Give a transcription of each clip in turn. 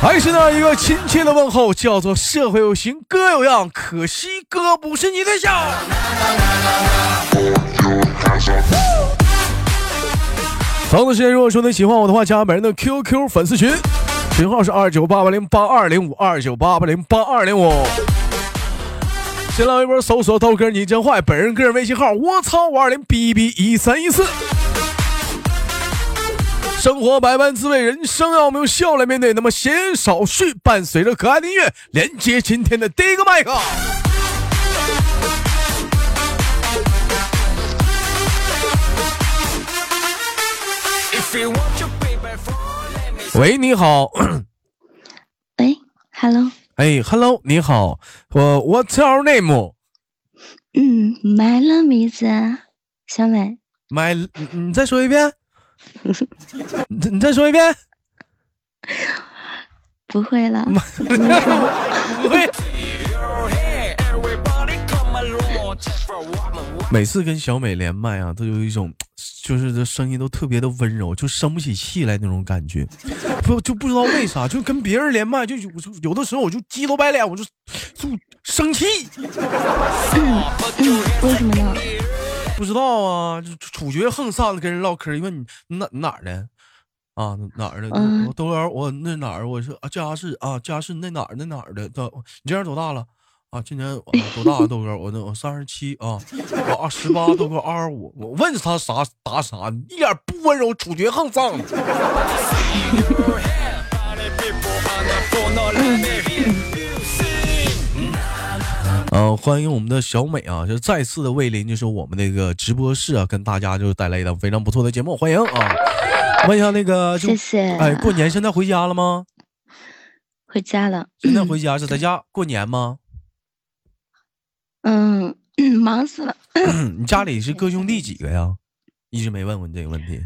还是那一个亲切的问候，叫做社会有型哥有样，可惜哥不是你对象。同样的时间，如果说你喜欢我的话，加本人的 QQ 粉丝群，群号是二九八八零八二零五二九八八零八二零五。新浪微博搜索豆哥你真坏，本人个人微信号我操五二零 b b 一三一四。生活百般滋味，人生要我们用笑来面对。那么闲言少叙，伴随着可爱的音乐，连接今天的第一个麦克。喂，你好。喂，Hello。哎，Hello，你好，我 What's your name？嗯，My name is 小美。My，你再说一遍。你 你再说一遍。不会了。不会。每次跟小美连麦啊，都有一种。就是这声音都特别的温柔，就生不起气来那种感觉，不就不知道为啥，就跟别人连麦，就有有的时候我就鸡头白脸，我就就生气。为什么呢？不知道啊，就处决横上的跟人唠嗑，因为你哪哪儿的啊？哪儿的？我豆哥，我那哪儿？我是啊，家是啊，家是那哪儿那哪儿的？你今年多大了？啊，今年多大豆哥？我那我三十七啊，我二十八，豆哥二十五。我问他啥答啥，一点不温柔，处决横丧。嗯，欢迎我们的小美啊，就再次的莅临，就是我们那个直播室啊，跟大家就带来一档非常不错的节目，欢迎啊！问一下那个，谢谢。哎，过年现在回家了吗？回家了。现在回家是在家过年吗？嗯，忙死了。你家里是哥兄弟几个呀？一直没问过你这个问题。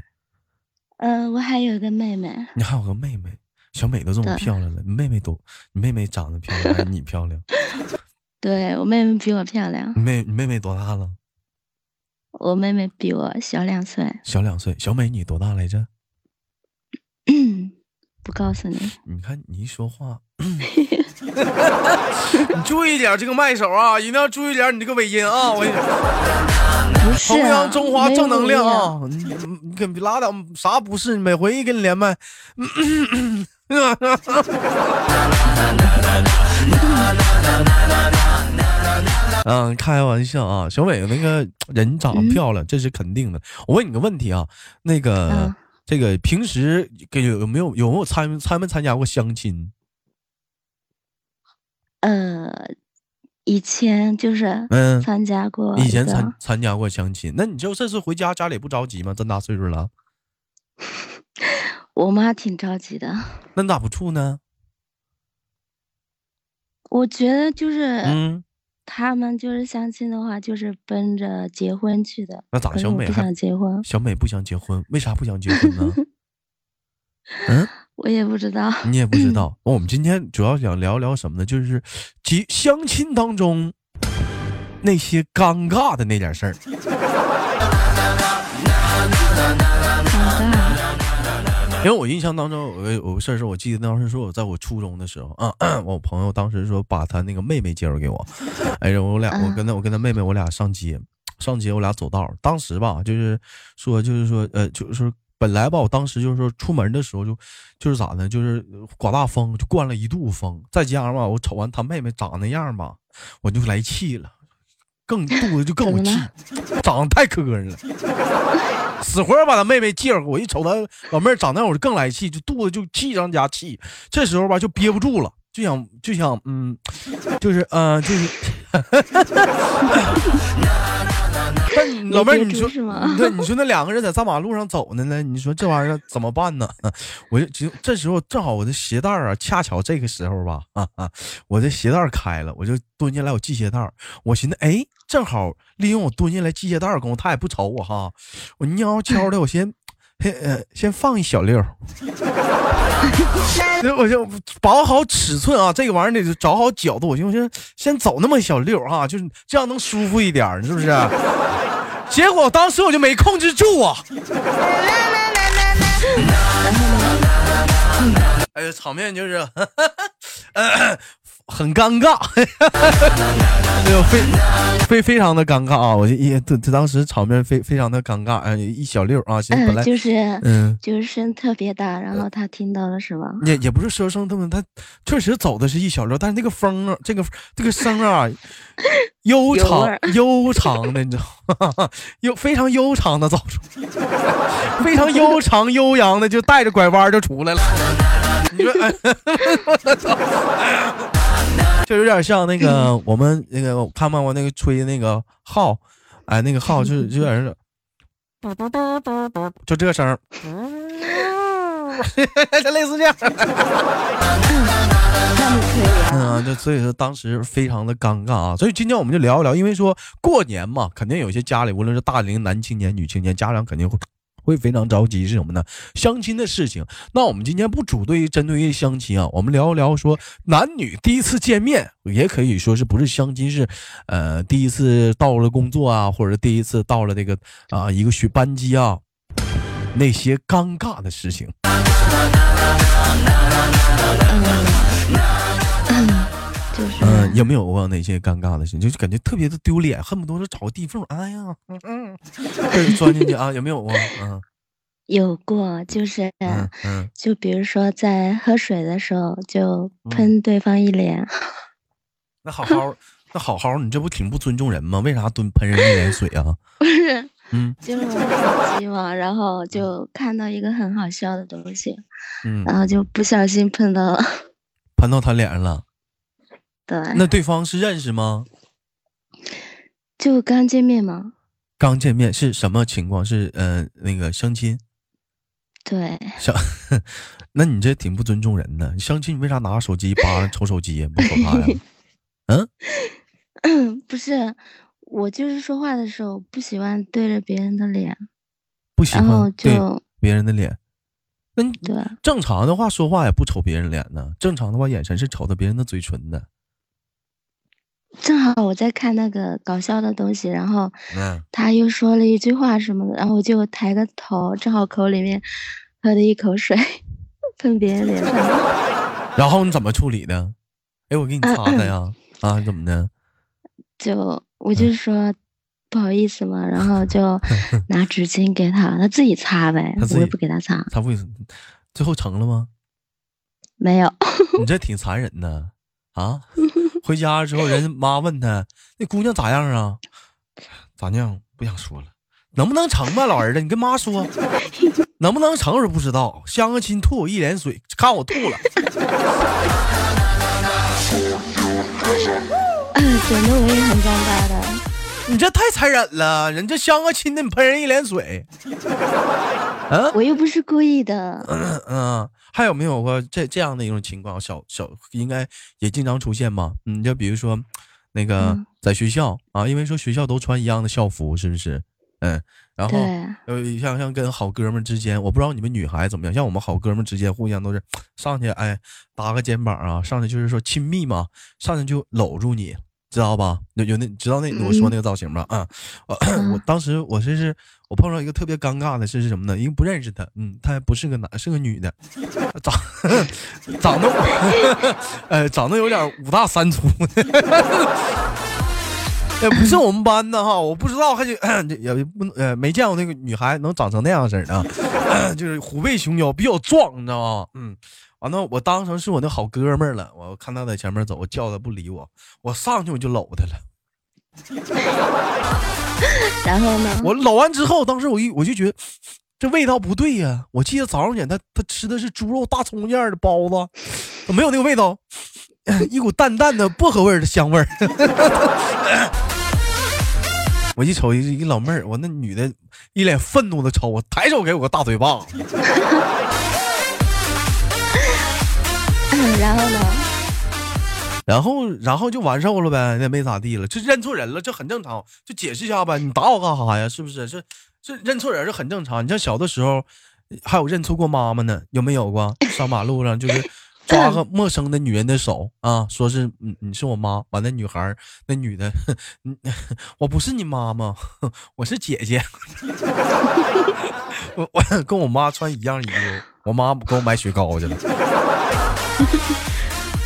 嗯，我还有一个妹妹。你还有个妹妹，小美都这么漂亮了，你妹妹都，你妹妹长得漂亮还是你漂亮？对我妹妹比我漂亮。你妹，你妹妹多大了？我妹妹比我小两岁。小两岁，小美你多大来着？不告诉你。你看你一说话。你注意点这个麦手啊，一定要注意点你这个尾音啊！我跟你说，弘扬中华正能量啊！你你可别拉倒，啥不是？每回一跟你连麦，嗯，开玩笑啊！小伟那个人长得漂亮，这是肯定的。我问你个问题啊，那个这个平时给有没有有没有参参没参加过相亲？呃，以前就是嗯参加过，以前参参加过相亲。那你就这次回家，家里不着急吗？这么大岁数了，我妈挺着急的。那你咋不处呢？我觉得就是，嗯，他们就是相亲的话，就是奔着结婚去的。那咋？小美不想结婚？小美不想结婚，为啥不想结婚呢？嗯。我也不知道，你也不知道。我们今天主要想聊聊什么呢？就是结相亲当中那些尴尬的那点事儿。因为我印象当中有个有个事儿是我记得当时说我在我初中的时候啊，我朋友当时说把他那个妹妹介绍给我，哎，我俩我跟他我跟他妹妹我俩上街上街我俩走道，当时吧就是说就是说呃就是说。本来吧，我当时就是说出门的时候就，就是咋呢？就是刮大风，就灌了一肚子风。再加上吧，我瞅完他妹妹长那样吧，我就来气了，更肚子就更有气，长得太磕碜了，死活要把他妹妹介绍给我。一瞅他老妹儿长那样，我就更来气，就肚子就气上加气。这时候吧，就憋不住了，就想就想嗯，就是嗯，就是。但 老妹儿，你说是吗？对，你说那两个人在大马路上走呢呢，你说这玩意儿怎么办呢？我就就这时候正好我的鞋带啊，恰巧这个时候吧，啊啊，我的鞋带开了，我就蹲下来我系鞋带我寻思，哎，正好利用我蹲下来系鞋带功夫，他也不瞅我哈，我悄悄的我先。先呃，先放一小溜儿，我就把握好尺寸啊，这个玩意儿得找好角度，我就先先走那么一小溜儿哈，就是这样能舒服一点，是不是？结果当时我就没控制住啊，哎呀，场面就是。很尴尬，哎呦，非非非常的尴尬啊！我就一这这当时场面非非常的尴尬，哎，一小溜啊，行，本来就是嗯，就是声特别大，然后他听到了是吗？也也不是说声特别，他确实走的是一小溜，但是那个风啊，这个这个声啊，悠长悠长的，你知道吗？悠非常悠长的走出，非常悠长悠扬的就带着拐弯就出来了。你说，我操！就有点像那个 我们那个看没看过那个吹那个号，哎，那个号就 就有点是，就这声，就类似这样。嗯，就所以说当时非常的尴尬啊。所以今天我们就聊一聊，因为说过年嘛，肯定有些家里无论是大龄男青年、女青年，家长肯定会。会非常着急是什么呢？相亲的事情。那我们今天不主对针对于相亲啊，我们聊一聊说男女第一次见面，也可以说是不是相亲是，呃，第一次到了工作啊，或者第一次到了这个啊一个学班级啊，那些尴尬的事情。有没有过哪些尴尬的事情？就感觉特别的丢脸，恨不得是找个地缝，哎呀，嗯嗯，钻进去啊？有没有过？嗯，有过，就是嗯，就比如说在喝水的时候就喷对方一脸。那好好，那好好，你这不挺不尊重人吗？为啥蹲喷人一脸水啊？不是，嗯，就手机嘛，然后就看到一个很好笑的东西，嗯，然后就不小心喷到了，喷到他脸上了。那对方是认识吗？就刚见面吗？刚见面是什么情况？是呃那个相亲？对。相，那你这挺不尊重人的。相亲你为啥拿手机扒着瞅手机呀？不说话呀？嗯，不是，我就是说话的时候不喜欢对着别人的脸，不喜欢对别人的脸。那对正常的话说话也不瞅别人脸呢。正常的话眼神是瞅着别人的嘴唇的。正好我在看那个搞笑的东西，然后他又说了一句话什么的，然后我就抬个头，正好口里面喝了一口水，喷别人脸上。然后你怎么处理的？哎，我给你擦擦呀！啊，怎么的？就我就说不好意思嘛，然后就 拿纸巾给他，他自己擦呗，我也不给他擦。他为什么？最后成了吗？没有。你这挺残忍的啊！回家之后，人妈问他：“那姑娘咋样啊？咋样？不想说了。能不能成吧，老儿子？你跟妈说，能不能成？我不知道。相个亲，吐我一脸水，看我吐了。显得我也很尴尬的。你这太残忍了，人家相个亲的，你喷人一脸水。嗯，我又不是故意的。嗯嗯。”还有没有过这这样的一种情况？小小应该也经常出现吗？嗯，就比如说，那个在学校啊，因为说学校都穿一样的校服，是不是？嗯，然后呃，像像跟好哥们之间，我不知道你们女孩怎么样，像我们好哥们之间，互相都是上去哎搭个肩膀啊，上去就是说亲密嘛，上去就搂住你。知道吧？有有那知道那我说那个造型吧？啊，我我当时我这是我碰到一个特别尴尬的事是什么呢？因为不认识他，嗯，他还不是个男，是个女的，长 长得 呃长得有点五大三粗的，也 不是我们班的哈，我不知道，还 就也不呃没见过那个女孩能长成那样式的，就是虎背熊腰，比较壮，你知道吗？嗯。完了，我当成是我那好哥们儿了。我看他在前面走，我叫他不理我，我上去我就搂他了。然后呢？我搂完之后，当时我一我就觉得这味道不对呀。我记得早上起来他他吃的是猪肉大葱馅的包子，没有那个味道，一股淡淡的薄荷味的香味儿。我一瞅一一老妹儿，我那女的一脸愤怒的瞅我，抬手给我个大嘴巴。然后呢？然后，然后就完事儿了呗，那没咋地了，就认错人了，这很正常。就解释一下呗，你打我干啥呀？是不是？这这认错人是很正常。你像小的时候，还有认错过妈妈呢，有没有过？上马路上就是 抓个陌生的女人的手啊，说是你你是我妈，完那女孩那女的，我不是你妈妈，我是姐姐。我我跟我妈穿一样衣服，我妈给我买雪糕去了。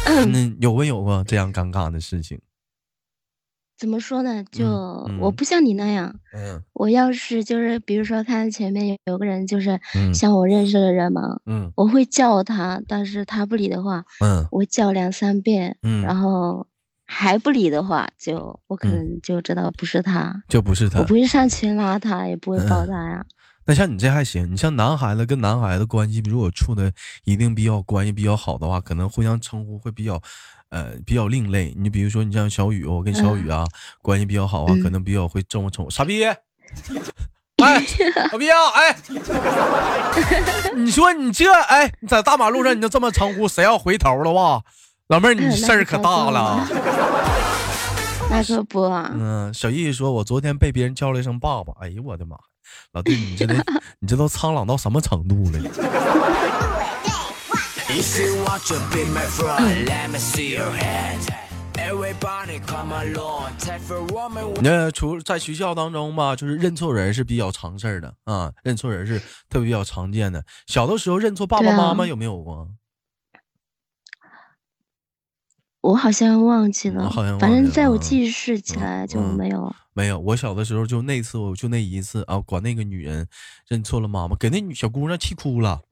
嗯，有没有过这样尴尬的事情？怎么说呢？就我不像你那样。嗯。我要是就是比如说看前面有有个人就是像我认识的人嘛，嗯，我会叫他，但是他不理的话，嗯，我叫两三遍，嗯，然后还不理的话，就我可能就知道不是他，就不是他，我不会上去拉他，也不会抱他呀。那像你这还行，你像男孩子跟男孩子关系，如果处的一定比较关系比较好的话，可能互相称呼会比较，呃，比较另类。你比如说，你像小雨，我跟小雨啊关系比较好啊，可能比较会这么称呼傻逼，哎，傻逼啊，哎，你说你这哎，你在大马路上你就这么称呼，谁要回头的话，老妹儿你事儿可大了。那可不。嗯，小易说，我昨天被别人叫了一声爸爸，哎呦我的妈！老弟，你这都 你这都苍老到什么程度了？那除在学校当中吧，就是认错人是比较常事儿的啊，认错人是特别比较常见的。小的时候认错爸爸妈妈有没有过？我好像忘记了，反正在我记事起来就没有。没有，我小的时候就那次，我就那一次啊，管那个女人认错了妈妈，给那女小姑娘气哭了，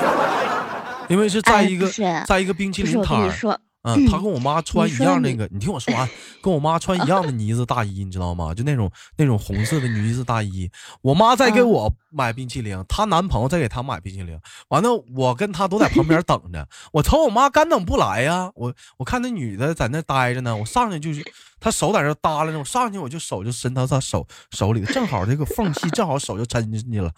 因为是在一个在一个冰淇淋摊儿。嗯，他跟我妈穿一样那个，你听我说完，跟我妈穿一样的呢子大衣，你知道吗？就那种那种红色的呢子大衣。我妈在给我买冰淇淋，她男朋友在给她买冰淇淋。完了，我跟她都在旁边等着。我瞅我妈干等不来呀，我我看那女的在那待着呢，我上去就是，她手在这耷拉着，我上去我就手就伸到她手手里，正好这个缝隙正好手就伸进去了。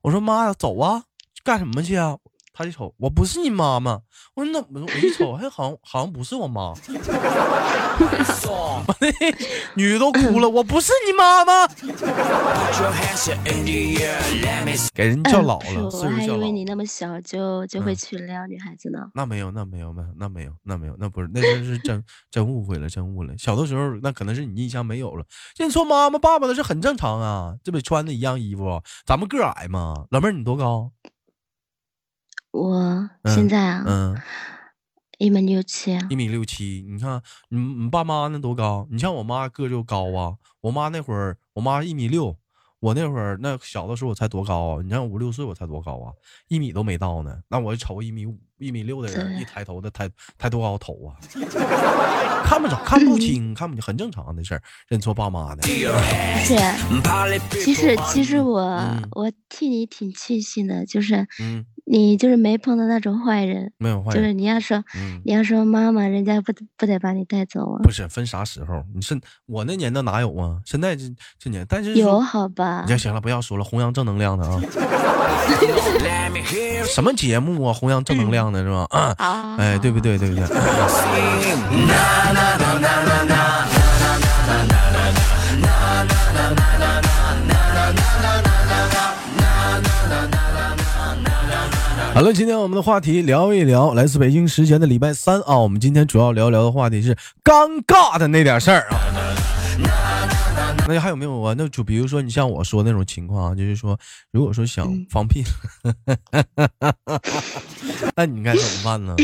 我说妈呀，走啊，干什么去啊？他一瞅，我不是你妈妈。我说怎么？我一瞅，还好像好像不是我妈。女的都哭了，我不是你妈妈。给人叫老了，我还以为你那么小就就会去撩女孩子呢。那没有，那没有，没有，那没有，那没有，那不是，那真是真真误会了，真误了。小的时候，那可能是你印象没有了。认错妈妈爸爸的是很正常啊，这不穿的一样衣服，咱们个矮嘛。老妹儿，你多高？我现在啊，嗯，一米六七，一米六七。你看，你你爸妈那多高？你像我妈个就高啊。我妈那会儿，我妈一米六。我那会儿那小的时候我才多高啊？你像五六岁我才多高啊？一米都没到呢。那我就瞅一米五、一米六的人，一抬头的抬抬多高头啊？看不着，看不清，看不清，很正常的事儿。认错爸妈的。是，其实其实我我替你挺庆幸的，就是嗯。你就是没碰到那种坏人，没有坏人。就是你要说，你要说妈妈，人家不不得把你带走啊？不是分啥时候？你是我那年代哪有啊？现在这这年，但是有好吧？行行了，不要说了，弘扬正能量的啊。什么节目啊？弘扬正能量的是吧？啊，哎，对不对？对不对？好了，今天我们的话题聊一聊，来自北京时间的礼拜三啊，我们今天主要聊聊的话题是尴尬的那点事儿啊。那还有没有啊？那就比如说你像我说那种情况啊，就是说，如果说想放屁，那你该怎么办呢？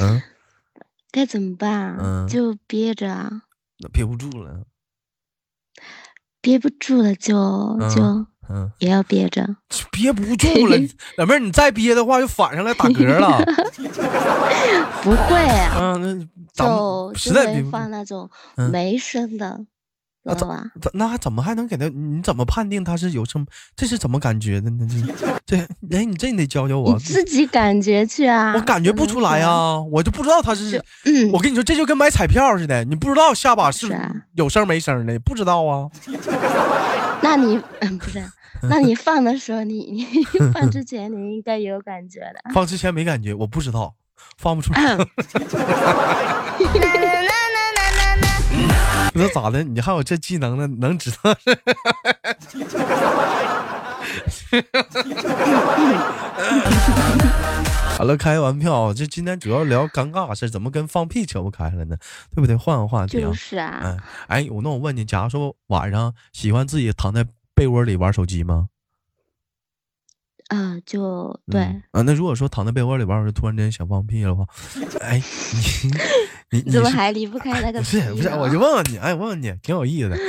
嗯，该怎么办？嗯，就憋着啊。那憋不住了。憋不住了就就。嗯，也要憋着，憋不住了，老妹儿，你再憋的话，就反上来打嗝了。不会，嗯，那就实在放那种没声的，那怎那还怎么还能给他？你怎么判定他是有生？这是怎么感觉的呢？这这，哎，你这你得教教我。自己感觉去啊！我感觉不出来啊，我就不知道他是。我跟你说，这就跟买彩票似的，你不知道下把是有声没声的，不知道啊。那你嗯不是？那你放的时候，你你 放之前你应该有感觉的。放之前没感觉，我不知道，放不出来。那咋的？你还有这技能呢？能知道？好了，开完票，这今天主要聊尴尬事，怎么跟放屁扯不开了呢？对不对？换个话题啊。就是啊。嗯，哎，我那我问你，假如说晚上喜欢自己躺在被窝里玩手机吗？啊，就对啊。那如果说躺在被窝里玩，突然间想放屁的话，哎，你你怎么还离不开那个？不是不是，我就问问你，哎，问问你，挺有意思的。你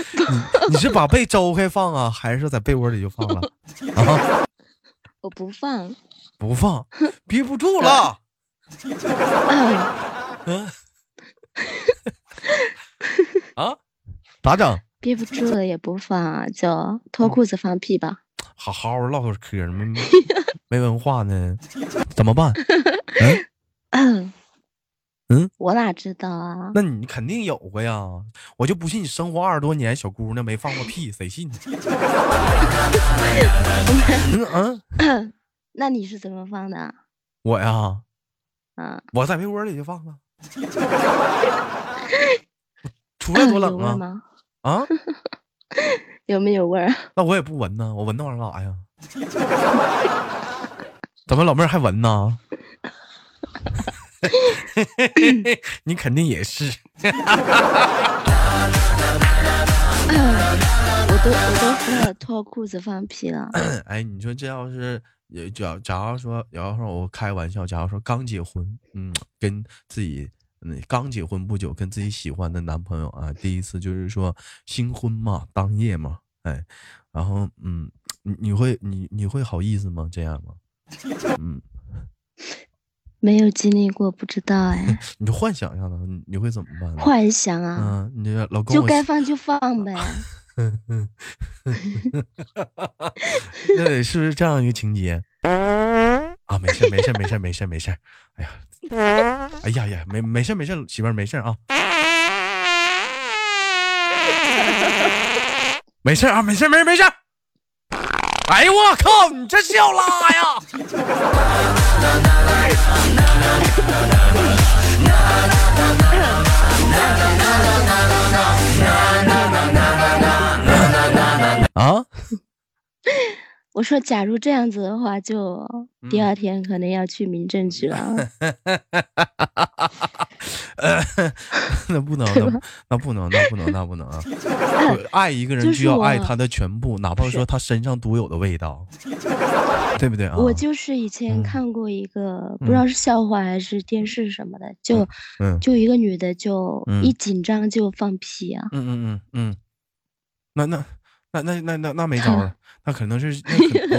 你是把被周开放啊，还是在被窝里就放了？啊？我不放，不放，憋不住了。嗯。啊？咋整？憋不住了也不放，就脱裤子放屁吧。好好唠会嗑没没文化呢，怎么办？嗯 嗯，我哪知道啊？那你肯定有过呀，我就不信你生活二十多年，小姑娘没放过屁，谁信？嗯 嗯，那你是怎么放的？我呀，嗯，我在被窝里就放了。出来多冷 啊！啊？有没有味儿？那我也不闻呢，我闻那玩意儿干啥呀？怎么老妹儿还闻呢？你肯定也是。我都我都喝了脱裤子放屁了。哎，你说这要是，假假如说，假如说我开玩笑，假如说刚结婚，嗯，跟自己嗯刚结婚不久，跟自己喜欢的男朋友啊，第一次就是说新婚嘛，当夜嘛，哎，然后嗯，你你会你你会好意思吗？这样吗？嗯。没有经历过，不知道哎。你就幻想一下子，你会怎么办？幻想啊！嗯，你老公就该放就放呗。那得是不是这样一个情节？啊，没事没事没事没事没事。哎呀，哎呀呀，没没事没事，媳妇儿没事 啊。没事啊，没事没事没事。哎呀我靠！你这是要拉呀？啊！我说，假如这样子的话，就第二天可能要去民政局了。那不能，那不能，那不能，那不能啊！爱一个人就要爱他的全部，哪怕说他身上独有的味道，对不对啊？我就是以前看过一个，不知道是笑话还是电视什么的，就就一个女的，就一紧张就放屁啊！嗯嗯嗯嗯，那那那那那那那没招了。那可能是，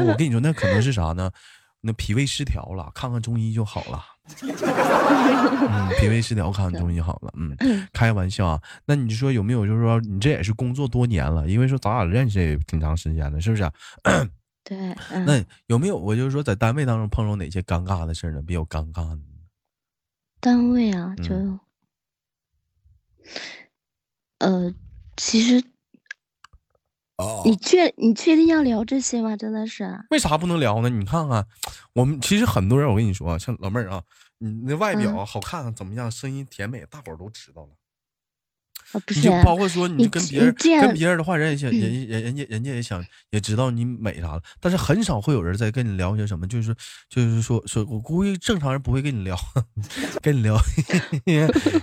我跟你说，那可能是啥呢？那脾胃失调了，看看中医就好了。嗯，脾胃失调，看看中医好了。嗯，开玩笑啊。那你说有没有，就是说你这也是工作多年了，因为说咱俩认识也挺长时间了，是不是？对。那有没有我就是说在单位当中碰到哪些尴尬的事呢？比较尴尬的。单位啊，就，呃，其实。你确你确定要聊这些吗？真的是？为啥不能聊呢？你看看，我们其实很多人，我跟你说，像老妹儿啊，你那外表好看怎么样？声音甜美，大伙儿都知道了。你就包括说，你跟别人跟别人的话，人也想人人人家人家也想也知道你美啥了，但是很少会有人在跟你聊些什么，就是就是说说，我估计正常人不会跟你聊，跟你聊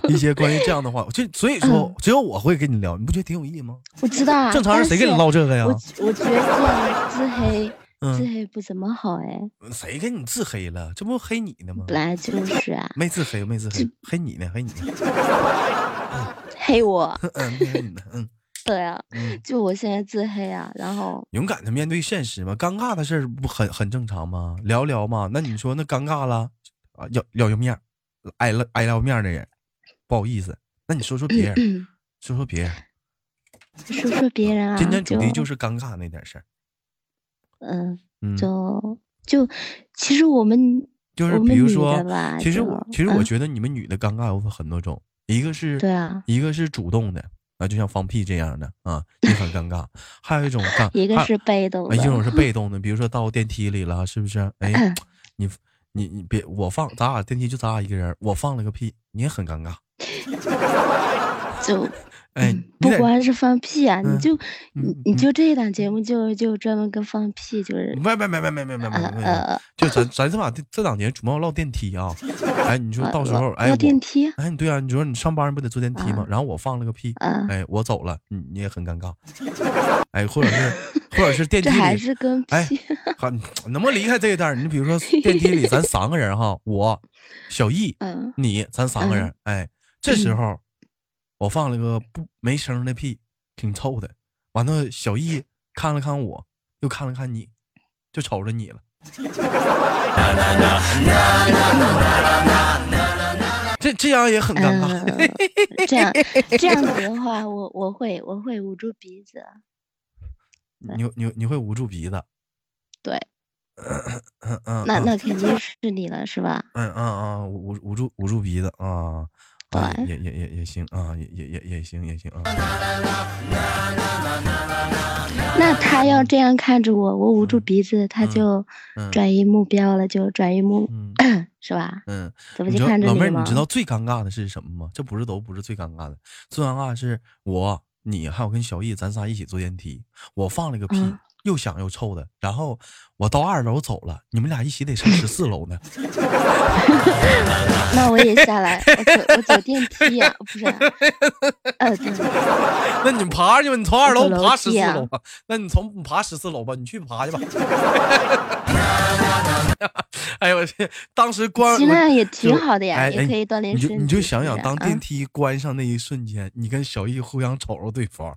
一些关于这样的话，就所以说只有我会跟你聊，你不觉得挺有意义吗？我知道啊，正常人谁跟你唠这个呀？我我觉得这样自黑自黑不怎么好哎。谁跟你自黑了？这不黑你呢吗？本来就是啊。没自黑，没自黑，黑你呢？黑你呢？黑我，嗯嗯，对啊，就我现在自黑啊，然后勇敢的面对现实嘛，尴尬的事儿不很很正常吗？聊聊嘛，那你说那尴尬了啊，要要要面，挨了挨了面的人，不好意思，那你说说别人，说说别人，说说别人啊。今天主题就是尴尬那点事儿。嗯，就就其实我们就是比如说，其实我其实我觉得你们女的尴尬有很多种，一个是对啊，一个是主动的啊，就像放屁这样的啊，也很尴尬。还有一种 尴，一个是被动的，一种是被动的，比如说到电梯里了，是不是？哎，你你你别我放，咱俩电梯就咱俩一个人，我放了个屁，你也很尴尬。就。哎，不光是放屁啊，你就你你就这一档节目就就专门跟放屁，就是没没没没没没没没没，就咱咱这把这档节目主要唠电梯啊。哎，你说到时候哎，唠电梯，哎，对啊，你说你上班不得坐电梯吗？然后我放了个屁，哎，我走了，你你也很尴尬。哎，或者是或者是电梯里还是跟哎，好，能不能离开这一段？你比如说 电梯里咱三个人哈，我小易，你咱三个人，哎，这时候。我放了个不没声的屁，挺臭的。完了，小易看了看我，又看了看你，就瞅着你了。这这样也很尴尬。这样这样子的话，我我会我会捂住鼻子。你你你会捂住鼻子？对。嗯嗯。那那肯定是你了，是吧？嗯嗯嗯，捂捂住捂住鼻子啊。也也也也行啊，也也也也行也行啊。那他要这样看着我，我捂住鼻子，他就转移目标了，就转移目，是吧？嗯。怎么就看着你老妹儿，你知道最尴尬的是什么吗？这不是都不是最尴尬的，最尴尬的是我、你还有跟小易，咱仨一起坐电梯，我放了个屁。又响又臭的，然后我到二楼走了，你们俩一起得上十四楼呢。那我也下来，我走我走电梯呀，不是？呃，对。那你爬去吧，你从二楼爬十四楼吧。那你从爬十四楼吧，你去爬去吧。哎呦我去！当时关那样也挺好的呀，也可以锻炼身体。你就想想，当电梯关上那一瞬间，你跟小易互相瞅着对方。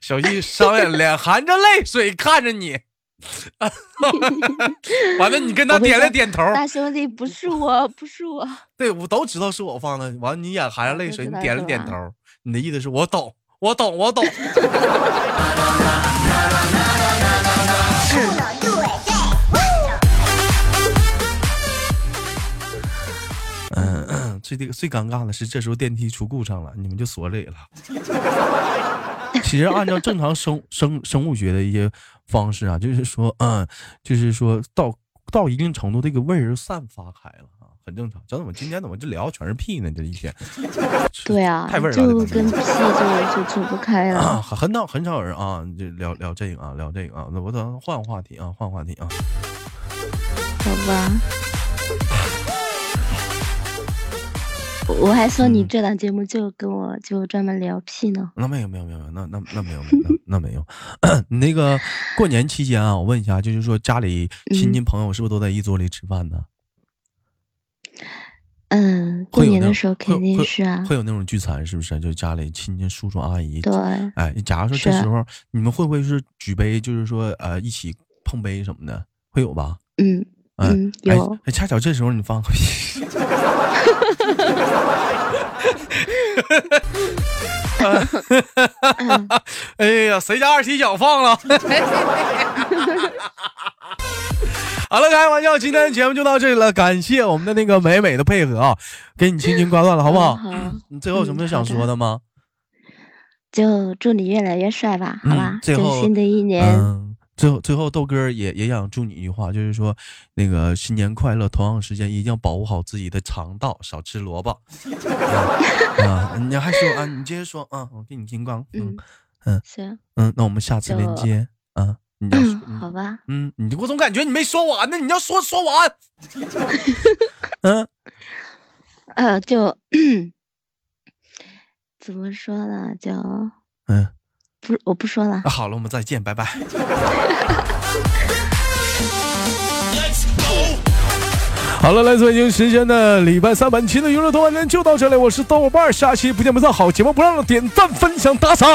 小易双眼脸含着泪水看着你，完了，你跟他点了点头。大兄弟，不是我，不是我。对，我都知道是我放的。完了，你眼含着泪水，你点了点头。你的意思是我懂，我懂，我懂。嗯，最这个最尴尬的是，这时候电梯出故障了，你们就锁里了。其实按照正常生生生物学的一些方式啊，就是说，嗯，就是说到到一定程度，这个味儿散发开了啊，很正常。怎么今天怎么这聊全是屁呢？这一天，对啊，太味儿了，就跟屁就就走不开了。很少很少人啊，就聊聊这个啊，聊这个啊，那我等换个话题啊，换话题啊，好吧。我还说你这档节目就跟我就专门聊屁呢？那没有没有没有那那那没有那那没有。你 那个过年期间啊，我问一下，就是说家里亲戚朋友是不是都在一桌里吃饭呢？嗯，过年的时候肯定是啊。会有那种聚餐是不是？就家里亲戚叔叔阿姨。对。哎，假如说这时候你们会不会是举杯，就是说呃一起碰杯什么的，会有吧？嗯嗯有。哎，恰巧这时候你放个屁。哎呀，谁家二踢脚放了？好了，开玩笑，今天的节目就到这里了，感谢我们的那个美美的配合啊，给你轻轻挂断了，好不好？好。你最后有什么想说的吗？就祝你越来越帅吧，好吧？最后新的一年。最后，最后豆哥也也想祝你一句话，就是说，那个新年快乐。同样时间，一定要保护好自己的肠道，少吃萝卜。啊，你还说啊？你接着说啊，我给你金光。嗯嗯，行。嗯，那我们下次连接啊。你要好吧？嗯，你我总感觉你没说完呢，你要说说完。嗯，呃，就 怎么说呢？就嗯。不，我不说了。那好了，我们再见，拜拜。好了，来自北京时间的礼拜三本期的娱乐多半天就到这里，我是豆瓣，下期不见不散。好节目不让点赞、分享、打赏。